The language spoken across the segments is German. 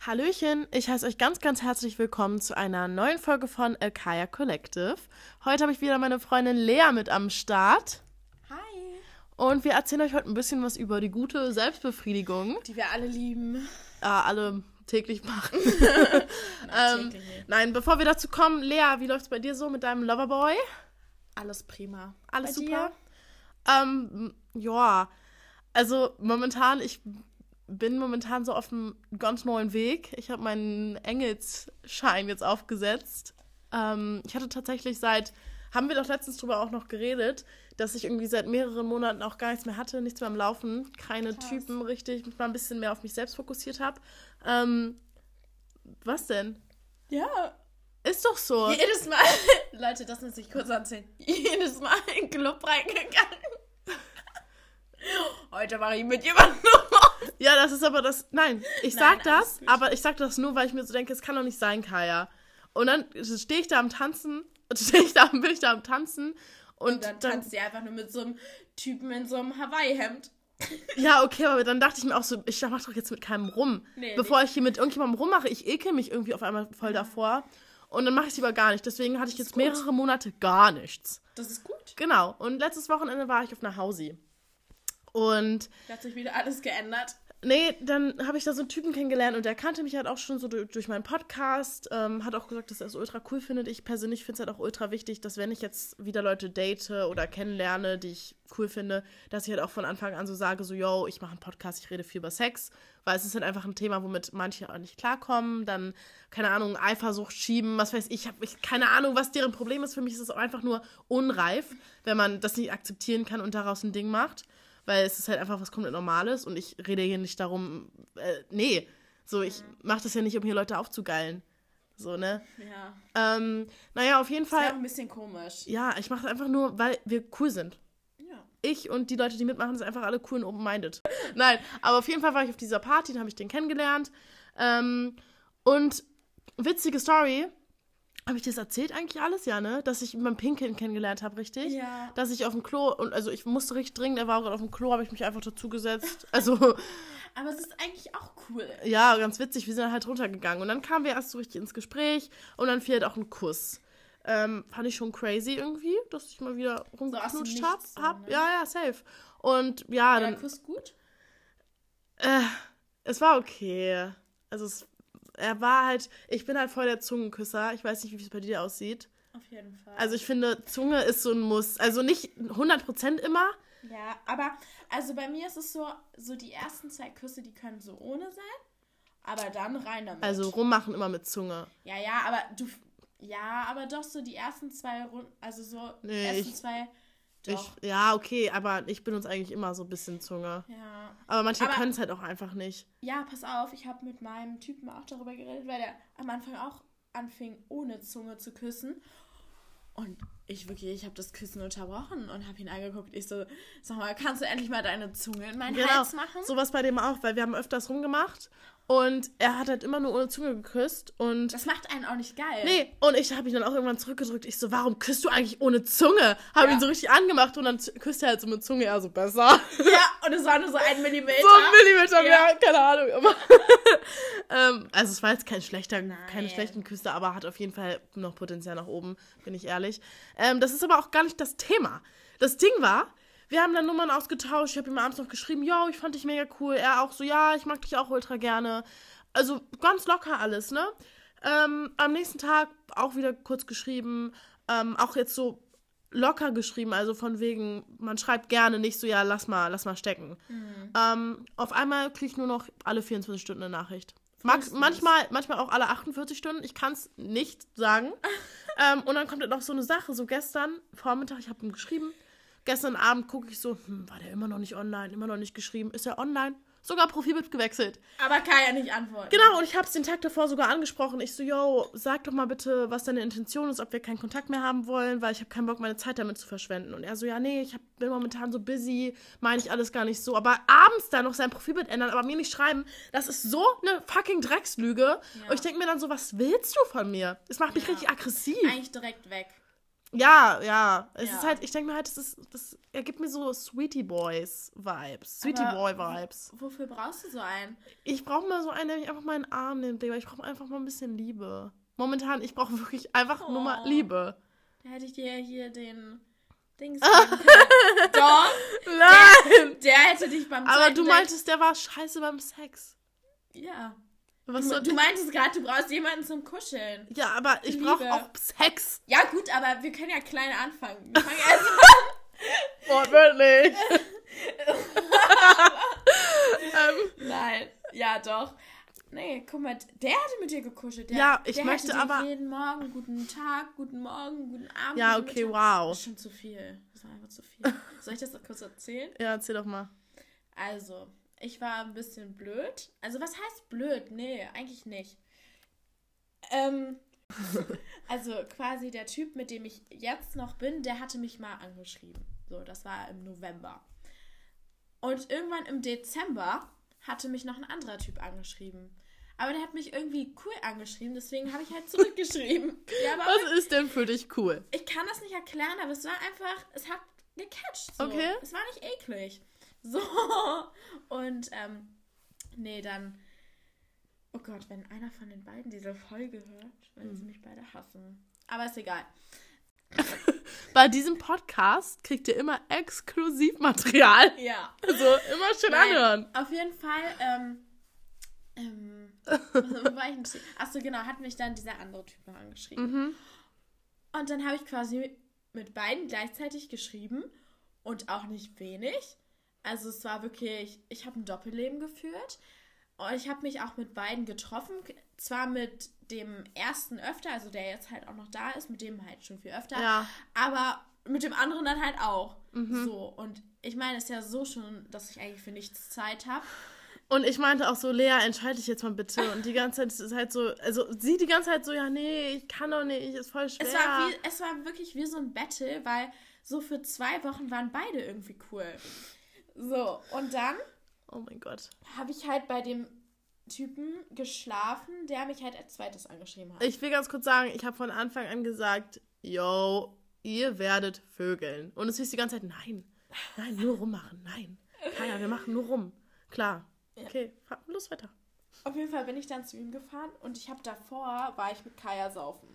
Hallöchen, ich heiße euch ganz, ganz herzlich willkommen zu einer neuen Folge von Alkaya Collective. Heute habe ich wieder meine Freundin Lea mit am Start. Hi. Und wir erzählen euch heute ein bisschen was über die gute Selbstbefriedigung. Die wir alle lieben. Ja, alle täglich machen. ähm, nein, bevor wir dazu kommen, Lea, wie läuft es bei dir so mit deinem Loverboy? Alles prima. Alles Bei super? Ähm, ja, also momentan, ich bin momentan so auf einem ganz neuen Weg. Ich habe meinen Engelsschein jetzt aufgesetzt. Ähm, ich hatte tatsächlich seit, haben wir doch letztens drüber auch noch geredet, dass ich irgendwie seit mehreren Monaten auch gar nichts mehr hatte, nichts mehr am Laufen, keine Krass. Typen richtig, mich mal ein bisschen mehr auf mich selbst fokussiert habe. Ähm, was denn? Ja. Ist doch so. Jedes Mal, Leute, das muss ich kurz erzählen. Jedes Mal in den Club reingegangen. Heute mache ich mit jemandem. Ja, das ist aber das. Nein, ich Nein, sag alles das, aber ich sag das nur, weil ich mir so denke, es kann doch nicht sein, Kaya. Und dann stehe ich da am Tanzen, stehe ich da, bin ich da am Tanzen und, Und dann dann, tanzt sie einfach nur mit so einem Typen in so einem Hawaii-Hemd. ja, okay, aber dann dachte ich mir auch so, ich mach doch jetzt mit keinem rum. Nee, Bevor ich hier mit irgendjemandem rummache, ich ekel mich irgendwie auf einmal voll davor. Und dann mache ich es lieber gar nicht. Deswegen hatte ich jetzt mehrere Monate gar nichts. Das ist gut. Genau. Und letztes Wochenende war ich auf einer Hausi. Und Da hat sich wieder alles geändert. Nee, dann habe ich da so einen Typen kennengelernt und der kannte mich halt auch schon so durch, durch meinen Podcast. Ähm, hat auch gesagt, dass er es ultra cool findet. Ich persönlich finde es halt auch ultra wichtig, dass wenn ich jetzt wieder Leute date oder kennenlerne, die ich cool finde, dass ich halt auch von Anfang an so sage, so, yo, ich mache einen Podcast, ich rede viel über Sex. Weil es ist halt einfach ein Thema, womit manche auch nicht klarkommen. Dann, keine Ahnung, Eifersucht schieben, was weiß ich. Ich habe ich, keine Ahnung, was deren Problem ist. Für mich ist es auch einfach nur unreif, wenn man das nicht akzeptieren kann und daraus ein Ding macht weil es ist halt einfach was komplett Normales und ich rede hier nicht darum, äh, nee, so, ich mache das ja nicht, um hier Leute aufzugeilen. So, ne? Ja. Ähm, naja, auf jeden Das wäre auch Fall, ein bisschen komisch. ja, ich mache das einfach nur, weil wir cool sind. Ja. Ich und die Leute, die mitmachen, sind einfach alle cool und open-minded. Nein, aber auf jeden Fall war ich auf dieser Party, da habe ich den kennengelernt. Ähm, und witzige Story, habe ich dir das erzählt eigentlich alles, ja, ne? Dass ich beim Pinkeln kennengelernt habe, richtig? Ja. Dass ich auf dem Klo, und also ich musste richtig dringend, er war gerade auf dem Klo, habe ich mich einfach dazugesetzt. Also, Aber es ist eigentlich auch cool. ja, ganz witzig, wir sind halt runtergegangen. Und dann kamen wir erst so richtig ins Gespräch und dann fiel halt auch ein Kuss. Ähm, fand ich schon crazy irgendwie, dass ich mal wieder rumgeknutscht hab, Nichts so, hab. ne? Ja, ja, safe. Und ja, Ja, dann, Kuss gut? äh, es war okay. Also es, er war halt, ich bin halt voll der Zungenküsser. Ich weiß nicht, wie es bei dir aussieht. Auf jeden Fall. Also ich finde, Zunge ist so ein Muss. Also nicht 100% immer. Ja, aber also bei mir ist es so, so die ersten zwei Küsse, die können so ohne sein, aber dann rein damit. Also rummachen immer mit Zunge. ja, ja, aber du, ja, aber doch so die ersten zwei Runden, also so Nee, ersten ich- zwei, doch. Ich, ja, okay, aber ich benutze eigentlich immer so ein bisschen Zunge. ja. Aber manche können es halt auch einfach nicht. ja, pass auf, ich habe mit meinem Typen auch darüber geredet, weil der am Anfang auch anfing, ohne Zunge zu küssen. Und ich wirklich, ich habe das Küssen unterbrochen und habe ihn angeguckt. Ich so, sag mal, kannst du endlich mal deine Zunge in meinen Genau, Hals machen? sowas bei dem auch, weil wir haben öfters rumgemacht und er hat halt immer nur ohne Zunge geküsst und Das macht einen auch nicht geil. nee, und ich habe ihn dann auch irgendwann zurückgedrückt. Ich so, warum küsst du eigentlich ohne Zunge? Habe Ja. ihn so richtig angemacht und dann küsst er halt so mit Zunge, ja, so besser. Ja, und es war nur so ein Millimeter. so ein Millimeter Ja. mehr, keine Ahnung. Aber ähm, also es war jetzt kein schlechter, keine Nein. schlechten Küsse, aber hat auf jeden Fall noch Potenzial nach oben, bin ich ehrlich. Ähm, das ist aber auch gar nicht das Thema. Das Ding war, wir haben dann Nummern ausgetauscht. Ich habe ihm abends noch geschrieben, yo, ich fand dich mega cool. Er auch so, ja, ich mag dich auch ultra gerne. Also ganz locker alles, ne? Ähm, am nächsten Tag auch wieder kurz geschrieben. Ähm, auch jetzt so locker geschrieben, also von wegen, man schreibt gerne nicht so, ja, lass mal, lass mal stecken. Ähm, auf einmal kriege ich nur noch alle 24 Stunden eine Nachricht. Max, manchmal, manchmal auch alle 48 Stunden, ich kann es nicht sagen. ähm, und dann kommt dann noch so eine Sache, so gestern Vormittag, ich habe ihm geschrieben, gestern Abend gucke ich so, hm, war der immer noch nicht online, immer noch nicht geschrieben, ist er online? Sogar Profilbild gewechselt. Aber kann ja nicht antworten. Genau, und ich habe es den Tag davor sogar angesprochen. Ich so, yo, sag doch mal bitte, was deine Intention ist, ob wir keinen Kontakt mehr haben wollen, weil ich habe keinen Bock, meine Zeit damit zu verschwenden. Und er so, ja, nee, ich hab, bin momentan so busy, meine ich alles gar nicht so. Aber abends dann noch sein Profilbild ändern, aber mir nicht schreiben, das ist so eine fucking Dreckslüge. Und ich denke mir dann so, was willst du von mir? Das macht mich Ja. richtig aggressiv. Eigentlich direkt weg. Ja, ja. Es Ja. ist halt, ich denke mir halt, das ist, das, er gibt mir so Sweetie Boys Vibes. Sweetie Aber Boy Vibes. Wofür brauchst du so einen? Ich brauche mal so einen, der mich einfach mal in den Arm nimmt, Digga. Ich brauche einfach mal ein bisschen Liebe. Momentan, ich brauche wirklich einfach nur mal Oh. Liebe. Da hätte ich dir hier den Dings. Doch, Nein! der hätte dich beim Aber zweiten du meintest, der war scheiße beim Sex. Ja. Was Du, du meintest gerade, du brauchst jemanden zum Kuscheln. Ja, aber ich brauche auch Sex. Ja, gut, aber wir können ja klein anfangen. Wir fangen erst Wortwörtlich. ähm, Nein. Ja, doch. Nee, guck mal, der hätte mit dir gekuschelt. Der, Ja, ich der möchte hätte aber- jeden Morgen guten Tag, guten Morgen, guten Abend. ja, guten okay, Mittag. wow. Das ist schon zu viel. Das war einfach zu viel. Soll ich das noch kurz erzählen? Ja, erzähl doch mal. Also, ich war ein bisschen blöd. Also, was heißt blöd? Nee, eigentlich nicht. Ähm, also quasi der Typ, mit dem ich jetzt noch bin, der hatte mich mal angeschrieben. So, das war im November. Und irgendwann im Dezember hatte mich noch ein anderer Typ angeschrieben. Aber der hat mich irgendwie cool angeschrieben, deswegen habe ich halt zurückgeschrieben. ja, Was ist denn für dich cool? ich kann das nicht erklären, aber es war einfach, es hat gecatcht. So. Okay. Es war nicht eklig. So. Und, ähm, nee, dann. Oh Gott, wenn einer von den beiden diese Folge hört, werden Hm. sie mich beide hassen. Aber ist egal. Bei diesem Podcast kriegt ihr immer Exklusivmaterial. Ja. Also immer schön Nein, anhören. Auf jeden Fall, ähm. ähm wo war ich denn? Achso, genau, hat mich dann dieser andere Typ noch angeschrieben. Mhm. Und dann habe ich quasi mit beiden gleichzeitig geschrieben und auch nicht wenig. Also es war wirklich, ich habe ein Doppelleben geführt und ich habe mich auch mit beiden getroffen. Zwar mit dem ersten öfter, also der jetzt halt auch noch da ist, mit dem halt schon viel öfter, Ja. aber mit dem anderen dann halt auch. So, und ich meine, es ist ja so schon, dass ich eigentlich für nichts Zeit habe. Und ich meinte auch so, Lea, entscheide dich jetzt mal bitte. Und die ganze Zeit ist halt so, also sie die ganze Zeit so, ja, nee, ich kann doch nicht, ist voll schwer. Es war, wie, es war wirklich wie so ein Battle, weil so für zwei Wochen waren beide irgendwie cool. So, und dann oh mein Gott. habe ich halt bei dem Typen geschlafen, der mich halt als zweites angeschrieben hat. Ich will ganz kurz sagen, ich habe von Anfang an gesagt, yo, ihr werdet vögeln. Und es hieß die ganze Zeit, nein, nein, nur rummachen, nein. Kaya, wir machen nur rum. Klar. Okay, fahr- los weiter. Auf jeden Fall bin ich dann zu ihm gefahren und ich habe davor, war ich mit Kaya saufen.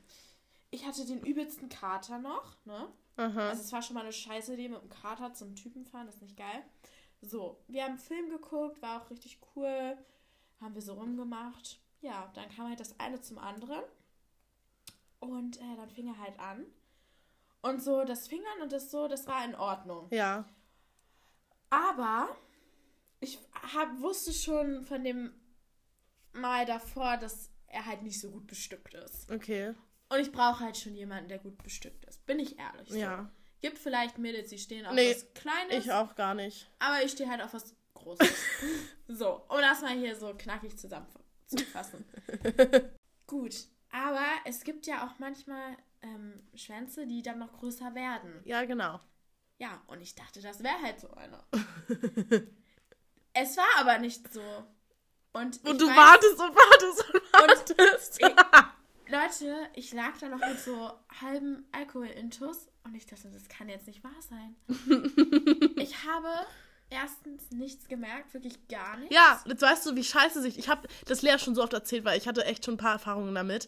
Ich hatte den übelsten Kater noch, ne? Aha. Also es war schon mal eine scheiße Idee mit dem Kater zum Typen fahren, das ist nicht geil. So, wir haben einen Film geguckt, war auch richtig cool. Haben wir so rumgemacht. Ja, dann kam halt das eine zum anderen. Und äh, dann fing er halt an. Und so das Fingern und das so, das war in Ordnung. Ja. Aber ich hab, wusste schon von dem Mal davor, dass er halt nicht so gut bestückt ist. Okay. Und ich brauche halt schon jemanden, der gut bestückt ist. Bin ich ehrlich. So. Ja. Gibt vielleicht Mädels, die stehen auf Nee, was Kleines, Ich auch gar nicht. aber ich stehe halt auf was Großes. so, um das mal hier so knackig zusammenzufassen. Gut, aber es gibt ja auch manchmal ähm, Schwänze, die dann noch größer werden. Ja, genau. Ja, und ich dachte, das wäre halt so einer. es war aber nicht so. Und, Und du weiß- wartest und wartest und wartest. ich- Leute, ich lag da noch mit so halben Alkohol-Intus und ich dachte, das kann jetzt nicht wahr sein. ich habe erstens nichts gemerkt, wirklich gar nichts. ja, jetzt weißt du, wie scheiße sich. Ich habe das Lea schon so oft erzählt, weil ich hatte echt schon ein paar Erfahrungen damit.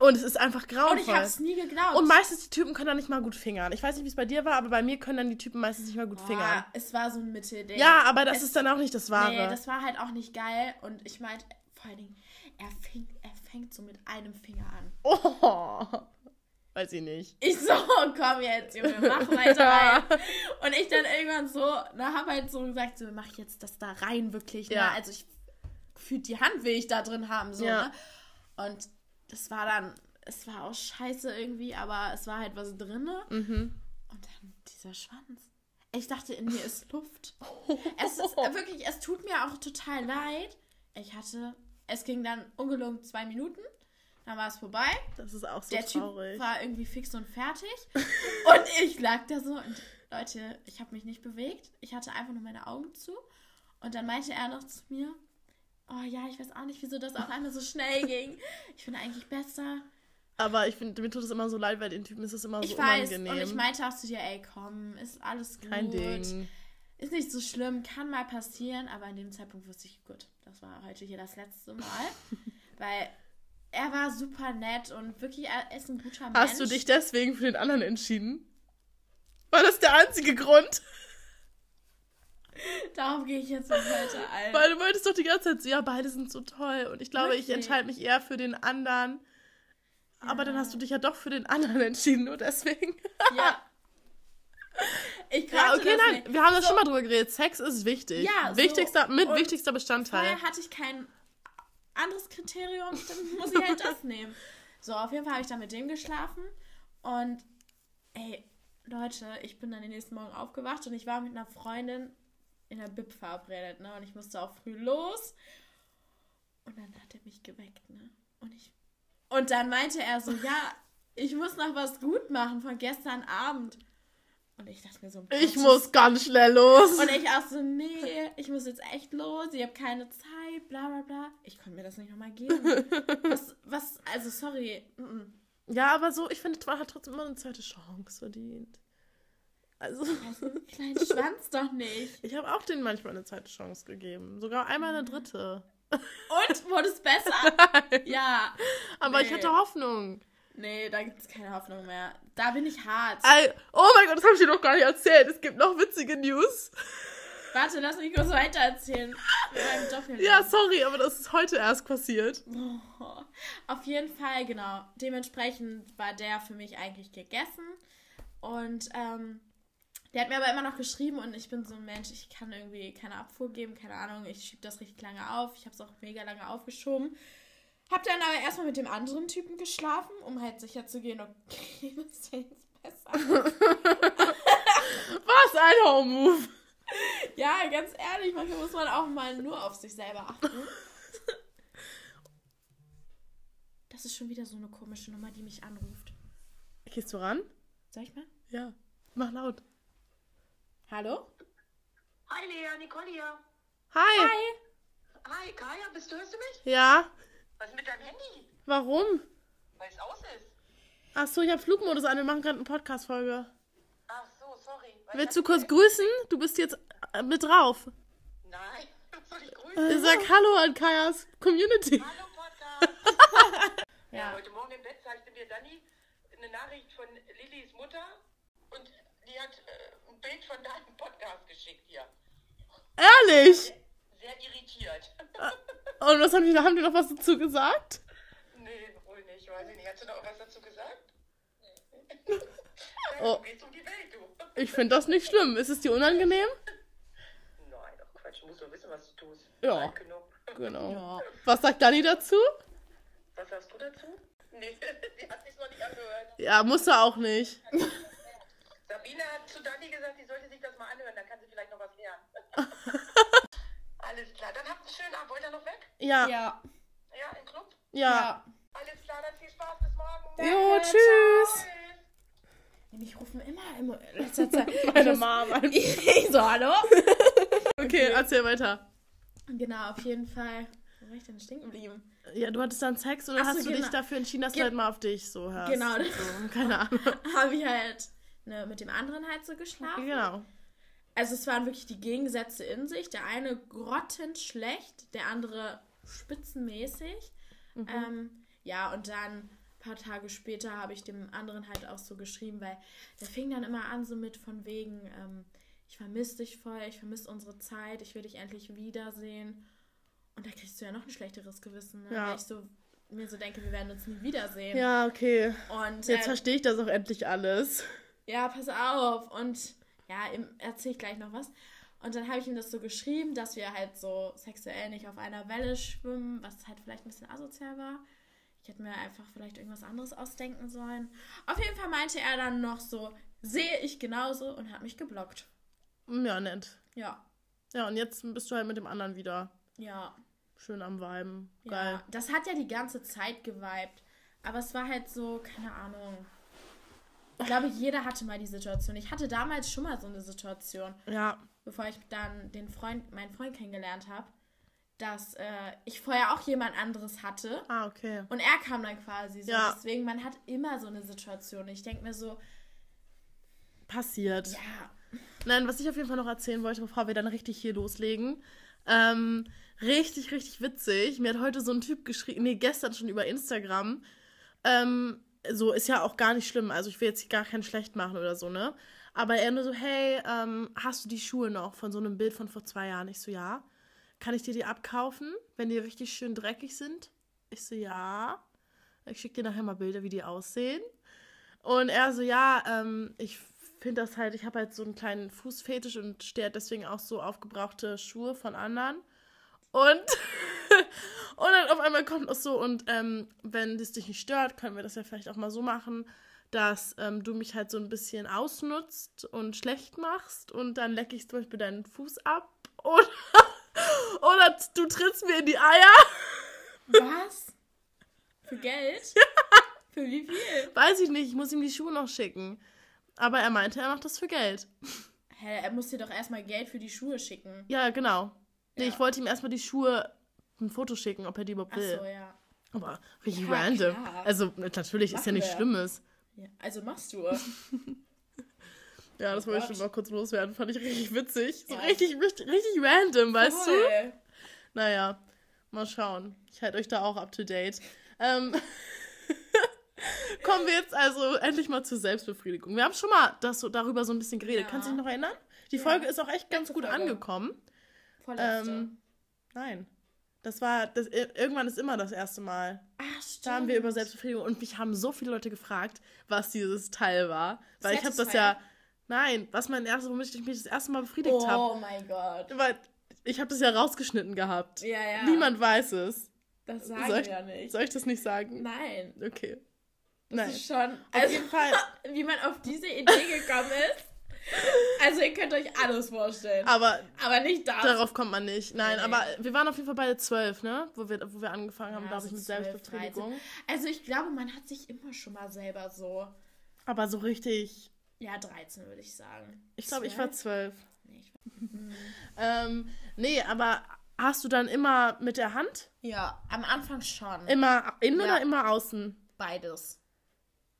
Und es ist einfach grauenvoll. Und ich habe es nie geglaubt. Und meistens die Typen können dann nicht mal gut fingern. Ich weiß nicht, wie es bei dir war, aber bei mir können dann die Typen meistens nicht mal gut fingern. Boah, es war so ein Mittelding. Ja, aber das Es- ist dann auch nicht das Wahre. Nee, das war halt auch nicht geil. Und ich meinte, vor allen Dingen, er fängt, er fängt so mit einem Finger an. oh, weiß ich nicht. Ich so, komm jetzt, Junge, mach weiter rein. Und ich dann irgendwann so, na, hab halt so gesagt, so, mach jetzt das da rein, wirklich. Ne? Ja. Also ich fühlt die Hand will ich da drin haben, so, Ja. ne? Und das war dann, es war auch scheiße irgendwie, aber es war halt was drinne. Mhm. Und dann dieser Schwanz. Ich dachte, in mir ist Luft. Es ist wirklich, es tut mir auch total leid. Ich hatte, es ging dann ungelogen zwei Minuten. Dann war es vorbei. Das ist auch so Der Typ traurig. war irgendwie fix und fertig. und ich lag da so und Leute, ich habe mich nicht bewegt. Ich hatte einfach nur meine Augen zu. Und dann meinte er noch zu mir, oh ja, ich weiß auch nicht, wieso das auf einmal so schnell ging. Ich finde eigentlich besser. Aber ich finde, mir tut es immer so leid, weil den Typen ist es immer Ich so weiß, unangenehm. und ich meinte auch zu dir, ey, komm, ist alles gut. Kein Ding. Ist nicht so schlimm, kann mal passieren, aber in dem Zeitpunkt wusste ich, gut, das war heute hier das letzte Mal. weil er war super nett und wirklich, er ist ein guter Mensch. Hast du dich deswegen für den anderen entschieden? War das der einzige Grund? Darauf gehe ich jetzt nicht weiter ein. Weil du wolltest doch die ganze Zeit so, ja, beide sind so toll. Und ich glaube, ich Wirklich? entscheide mich eher für den anderen. Aber dann hast du dich ja doch für den anderen entschieden, nur deswegen. Ja. Ich Ja, okay, das nein, nicht. wir haben das So, schon mal drüber geredet. Sex ist wichtig. Ja, so. wichtigster, mit Und wichtigster Bestandteil. Vorher hatte ich kein anderes Kriterium, dann muss ich halt das nehmen. So, auf jeden Fall habe ich dann mit dem geschlafen und ey, Leute, ich bin dann den nächsten Morgen aufgewacht und ich war mit einer Freundin in der Bib verabredet, ne? Und ich musste auch früh los. Und dann hat er mich geweckt, ne? Und ich. Und dann meinte er so, ja, ich muss noch was gut machen von gestern Abend. Und ich dachte mir so, Ich muss ganz schnell los. und ich auch so, nee, ich muss jetzt echt los, ich habe keine Zeit, bla bla bla. Ich konnte mir das nicht nochmal geben. Was, was, also sorry. ja, aber so, ich finde, man hat trotzdem immer eine zweite Chance verdient. Also, Also, kleinen Schwanz doch nicht. ich habe auch denen manchmal eine zweite Chance gegeben. Sogar einmal eine dritte. Und, wurde es besser? Ja. Aber ich Nee. hatte Hoffnung. Nee, da gibt es keine Hoffnung mehr. Da bin ich hart. Ey, oh mein Gott, das habe ich dir noch gar nicht erzählt. Es gibt noch witzige News. Warte, lass mich kurz weiter erzählen. Wir bleiben doch hier Ja, sorry, aber das ist heute erst passiert. Oh. Auf jeden Fall, genau. Dementsprechend war der für mich eigentlich gegessen. Und ähm, der hat mir aber immer noch geschrieben und ich bin so ein Mensch, ich kann irgendwie keine Abfuhr geben, keine Ahnung. Ich schiebe das richtig lange auf. Ich habe es auch mega lange aufgeschoben. Hab dann aber erstmal mit dem anderen Typen geschlafen, um halt sicher zu gehen, okay, was ist denn jetzt besser? Was ein Home-Move. ja, ganz ehrlich, manchmal muss man auch mal nur auf sich selber achten. Das ist schon wieder so eine komische Nummer, die mich anruft. Gehst du ran? Soll ich mal? Ja. Mach laut. Hallo? Hi Lea, Nicole hier. Hi. Hi. Hi, Kaya, bist du, hörst du mich? Ja. Was ist mit deinem Handy? Warum? Weil es aus ist. Ach so, ich habe Flugmodus an. Wir machen gerade eine Podcast-Folge. Ach so, sorry. Willst du kurz grüßen? Du bist jetzt äh, mit drauf. Nein, soll ich grüßen? Sag Hallo an Kajas Community. Hallo Podcast. Ja. Heute Morgen im Bett zeigte mir Dani eine Nachricht von Lillys Mutter und die hat äh, ein Bild von deinem Podcast geschickt hier. Ehrlich? Sehr irritiert. Und was haben die, haben die noch was dazu gesagt? nee, wohl nicht, weiß ich nicht. Hast du noch was dazu gesagt? Oh. Du gehst um die Welt, du. Ich finde das nicht schlimm. Ist es dir unangenehm? Nein, doch Quatsch, du musst doch wissen, was du tust. Ja. Genau. Ja. Was sagt Dani dazu? Was sagst du dazu? Nee, die hat sich noch nicht angehört. Ja, muss er auch nicht. Sabine hat zu Dani gesagt, sie sollte sich das mal anhören, dann kann sie vielleicht noch was lernen. Alles klar, dann habt einen schönen Abend. Wollt ihr noch weg? Ja. Ja. Ja. Ja, im Club? ja. Alles klar, dann viel Spaß, bis morgen. Jo, Danke, tschüss. Tschüss. Mich rufen immer in letzter Zeit. Meine Mama. Ich so, hallo? Okay, erzähl weiter. Genau, auf jeden Fall. Wo war ich denn stehen geblieben? Ja, du hattest dann Sex und dann Ach so, hast du genau. dich dafür entschieden, dass Ge- du halt mal auf dich so hörst. Genau. So, keine Ahnung. Habe ich halt ne, mit dem anderen halt so geschlafen. Genau. Also es waren wirklich die Gegensätze in sich. Der eine grottenschlecht, der andere spitzenmäßig. Ähm, ja, und dann ein paar Tage später habe ich dem anderen halt auch so geschrieben, weil der fing dann immer an so mit von wegen, ähm, ich vermisse dich voll, ich vermisse unsere Zeit, ich will dich endlich wiedersehen. Und da kriegst du ja noch ein schlechteres Gewissen, ne? Ja. weil ich so mir so denke, wir werden uns nie wiedersehen. Ja, okay. Und Jetzt äh, verstehe ich das auch endlich alles. ja, pass auf. Und ja, erzähle ich gleich noch was. Und dann habe ich ihm das so geschrieben, dass wir halt so sexuell nicht auf einer Welle schwimmen, was halt vielleicht ein bisschen asozial war. Ich hätte mir einfach vielleicht irgendwas anderes ausdenken sollen. Auf jeden Fall meinte er dann noch so, sehe ich genauso und hat mich geblockt. Ja, nett. Ja, Ja, und jetzt bist du halt mit dem anderen wieder ja, schön am Weiben. ja. Geil. Das hat ja die ganze Zeit geweibt. Aber es war halt so, keine Ahnung. Ich glaube, jeder hatte mal die Situation. Ich hatte damals schon mal so eine Situation. Ja. bevor ich dann den Freund, meinen Freund kennengelernt habe. dass äh, ich vorher auch jemand anderes hatte. Ah, okay. Und er kam dann quasi so. Ja. Deswegen, man hat immer so eine Situation. Ich denke mir so, Passiert. ja, Nein, was ich auf jeden Fall noch erzählen wollte, bevor wir dann richtig hier loslegen. Ähm, richtig, richtig witzig. Mir hat heute so ein Typ geschrieben, nee, gestern schon über Instagram. Ähm, so ist ja auch gar nicht schlimm. Also ich will jetzt gar keinen schlecht machen oder so, ne? Aber er nur so, hey, ähm, hast du die Schuhe noch von so einem Bild von vor zwei Jahren? Ich so, ja. Kann ich dir die abkaufen, wenn die richtig schön dreckig sind? Ich so, ja. Ich schicke dir nachher mal Bilder, wie die aussehen. Und er so, ja, ähm, ich finde das halt, ich habe halt so einen kleinen Fußfetisch und stehe halt deswegen auch so auf gebrauchte Schuhe von anderen. Und, und dann auf einmal kommt auch so, und ähm, wenn das dich nicht stört, können wir das ja vielleicht auch mal so machen, dass ähm, du mich halt so ein bisschen ausnutzt und schlecht machst und dann lecke ich zum Beispiel deinen Fuß ab oder, oder du trittst mir in die Eier. was? Für Geld? Für wie viel? Weiß ich nicht, ich muss ihm die Schuhe noch schicken. Aber er meinte, er macht das für Geld. Hä, er muss dir doch erstmal Geld für die Schuhe schicken. Ja, genau. Nee, Ja. ich wollte ihm erstmal die Schuhe ein Foto schicken, ob er die überhaupt Ach will. so, ja. Aber richtig Ja, random. klar. Also natürlich ist ja Machen nichts. Schlimmes. ja. Also machst du. Ja, das Oh wollte ich schon mal kurz loswerden. Fand ich richtig witzig. So Ja. richtig, richtig, richtig random, weißt du? Voll. Naja, mal schauen. Ich halte euch da auch up to date. Ähm, kommen wir jetzt also endlich mal zur Selbstbefriedigung. Wir haben schon mal das, so, darüber so ein bisschen geredet. Ja. Kannst du dich noch erinnern? Die. Folge ist auch echt ganz Letzte gut Folge. angekommen. Vorletzte. Ähm, nein. Das war, das, irgendwann ist immer das erste Mal. Ach, stimmt. Da haben wir über Selbstbefriedigung und mich haben so viele Leute gefragt, was dieses Teil war. Weil ich habe das ja, nein, was mein erstes, womit ich mich das erste Mal befriedigt Oh habe. mein Gott. Weil ich habe das ja rausgeschnitten gehabt. Ja, ja. Niemand weiß es. Das sagen Soll ich, wir ja nicht. soll ich das nicht sagen? Nein. Okay. Das Nein. ist schon. Auf Also, jeden Fall. wie man auf diese Idee gekommen ist. Also, ihr könnt euch alles vorstellen. Aber Aber nicht das. darauf kommt man nicht. Nein, Nee. aber wir waren auf jeden Fall beide zwölf, ne? Wo wir, wo wir angefangen haben, Ja, glaube ich, mit 12, Selbstbefriedigung. Also, ich glaube, man hat sich immer schon mal selber so. Aber so richtig. Ja, 13 würde ich sagen. Ich glaube, ich war 12? zwölf. Nee, ich war... Ähm, nee, aber hast du dann immer mit der Hand? Ja, am Anfang schon. Immer innen Ja. oder immer außen? Beides.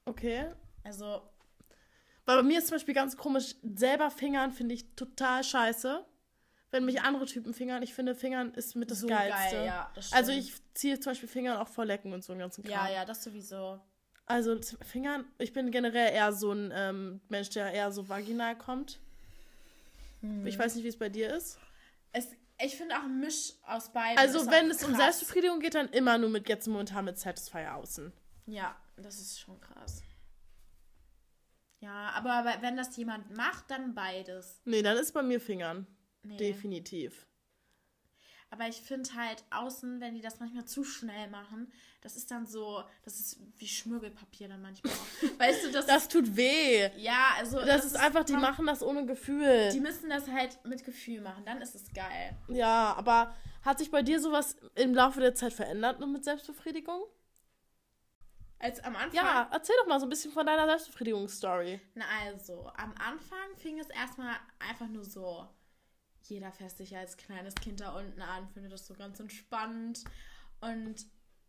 Okay. Also, Weil bei mir ist zum Beispiel ganz komisch, selber Fingern finde ich total scheiße. Wenn mich andere Typen fingern, ich finde, Fingern ist mit das so Geilste. geil, ja. Das Also ich ziehe zum Beispiel Fingern auch vor Lecken und so einen ganzen Kram. Ja, ja, das sowieso. Also Fingern, ich bin generell eher so ein ähm, Mensch, der eher so vaginal kommt. Hm. Ich weiß nicht, wie es bei dir ist. Es, ich finde auch ein Misch aus beiden. Also wenn es um krass. Selbstbefriedigung geht, dann immer nur mit jetzt momentan mit Satisfier außen. Ja, das ist schon krass. Ja, aber we- wenn das jemand macht, dann beides. Nee, dann ist bei mir Fingern. Nee. Definitiv. Aber ich finde halt außen, wenn die das manchmal zu schnell machen, das ist dann so, das ist wie Schmirgelpapier dann manchmal auch. Weißt du, das, Das tut weh. ja, also Das, ist einfach, die machen das ohne Gefühl. Die müssen das halt mit Gefühl machen, dann ist es geil. Ja, aber hat sich bei dir sowas im Laufe der Zeit verändert nur mit Selbstbefriedigung? Als am Anfang. Ja, erzähl doch mal so ein bisschen von deiner Selbstbefriedigungsstory. Na also, am Anfang fing es erstmal einfach nur so, jeder fässt sich als kleines Kind da unten an, findet das so ganz entspannt. Und